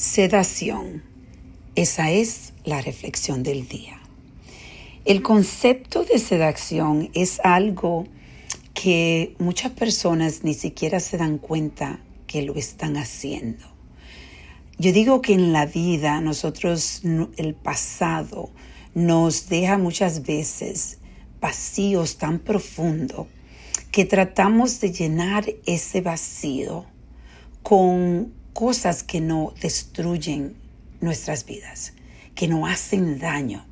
Sedación. Esa es la reflexión del día. El concepto de sedación es algo que muchas personas ni siquiera se dan cuenta que lo están haciendo. Yo digo que en la vida nosotros, el pasado, nos deja muchas veces vacíos tan profundos que tratamos de llenar ese vacío con cosas que no destruyen nuestras vidas, que no hacen daño.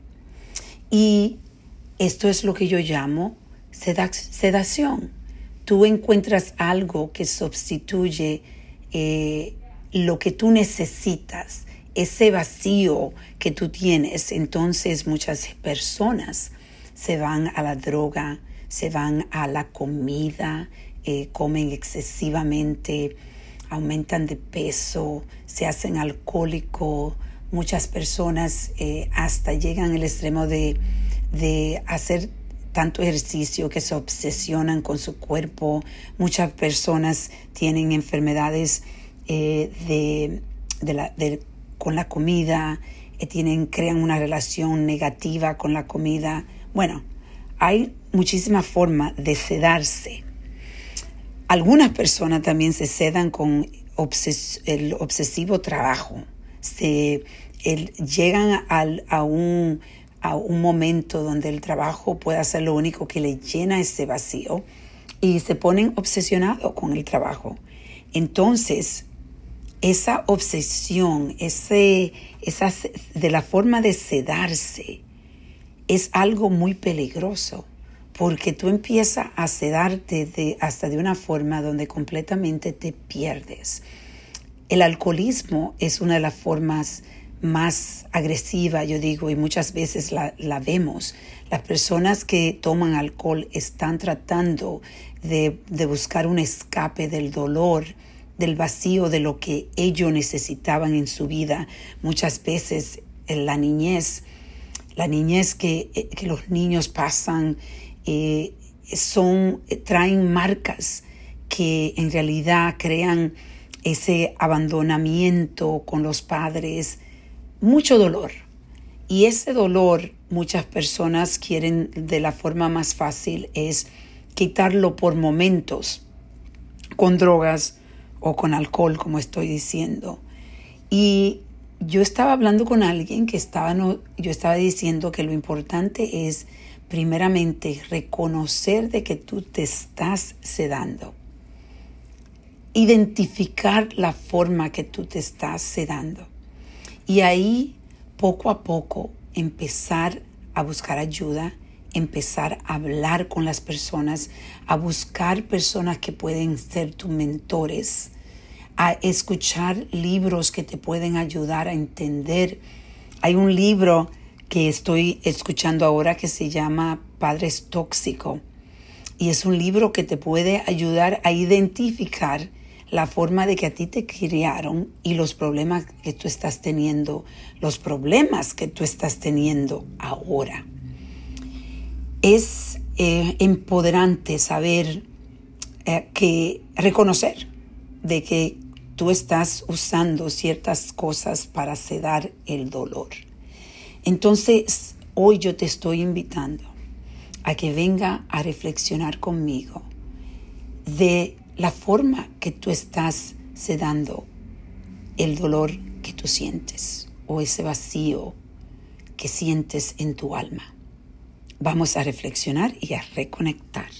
Y esto es lo que yo llamo sedación. Tú encuentras algo que sustituye eh, lo que tú necesitas, ese vacío que tú tienes. Entonces muchas personas se van a la droga, se van a la comida, eh, comen excesivamente, aumentan de peso, se hacen alcohólicos, muchas personas eh, hasta llegan al extremo de, hacer tanto ejercicio que se obsesionan con su cuerpo. Muchas personas tienen enfermedades eh, de, con la comida, eh, tienen, crean una relación negativa con la comida. Bueno, hay muchísimas formas de sedarse. Algunas personas también se sedan con el obsesivo trabajo. Se, llegan a, un, a un momento donde el trabajo puede ser lo único que le llena ese vacío y se ponen obsesionados con el trabajo. Entonces, esa obsesión, ese, esa, de la forma de sedarse, es algo muy peligroso porque tú empiezas a sedarte de, hasta de una forma donde completamente te pierdes. El alcoholismo es una de las formas más agresivas, yo digo, y muchas veces la, vemos. Las personas que toman alcohol están tratando de, de buscar un escape del dolor, del vacío, de lo que ellos necesitaban en su vida. Muchas veces en la niñez, la niñez que, eh, que los niños pasan eh, son, traen marcas que en realidad crean ese abandonamiento con los padres, mucho dolor. Y ese dolor muchas personas quieren de la forma más fácil es quitarlo por momentos con drogas o con alcohol, como estoy diciendo. Y yo estaba hablando con alguien que estaba, yo estaba diciendo que lo importante es primeramente reconocer de que tú te estás sedando. Identificar la forma que tú te estás sedando. Y ahí, poco a poco, empezar a buscar ayuda, empezar a hablar con las personas, a buscar personas que pueden ser tus mentores, a escuchar libros que te pueden ayudar a entender. Hay un libro que estoy escuchando ahora que se llama Padres Tóxico. Y es un libro que te puede ayudar a identificar la forma de que a ti te criaron y los problemas que tú estás teniendo, los problemas que tú estás teniendo ahora. Es eh, empoderante saber eh, que reconocer de que tú estás usando ciertas cosas para sedar el dolor. Entonces, hoy yo te estoy invitando a que venga a reflexionar conmigo de la forma que tú estás sedando el dolor que tú sientes o ese vacío que sientes en tu alma. Vamos a reflexionar y a reconectar.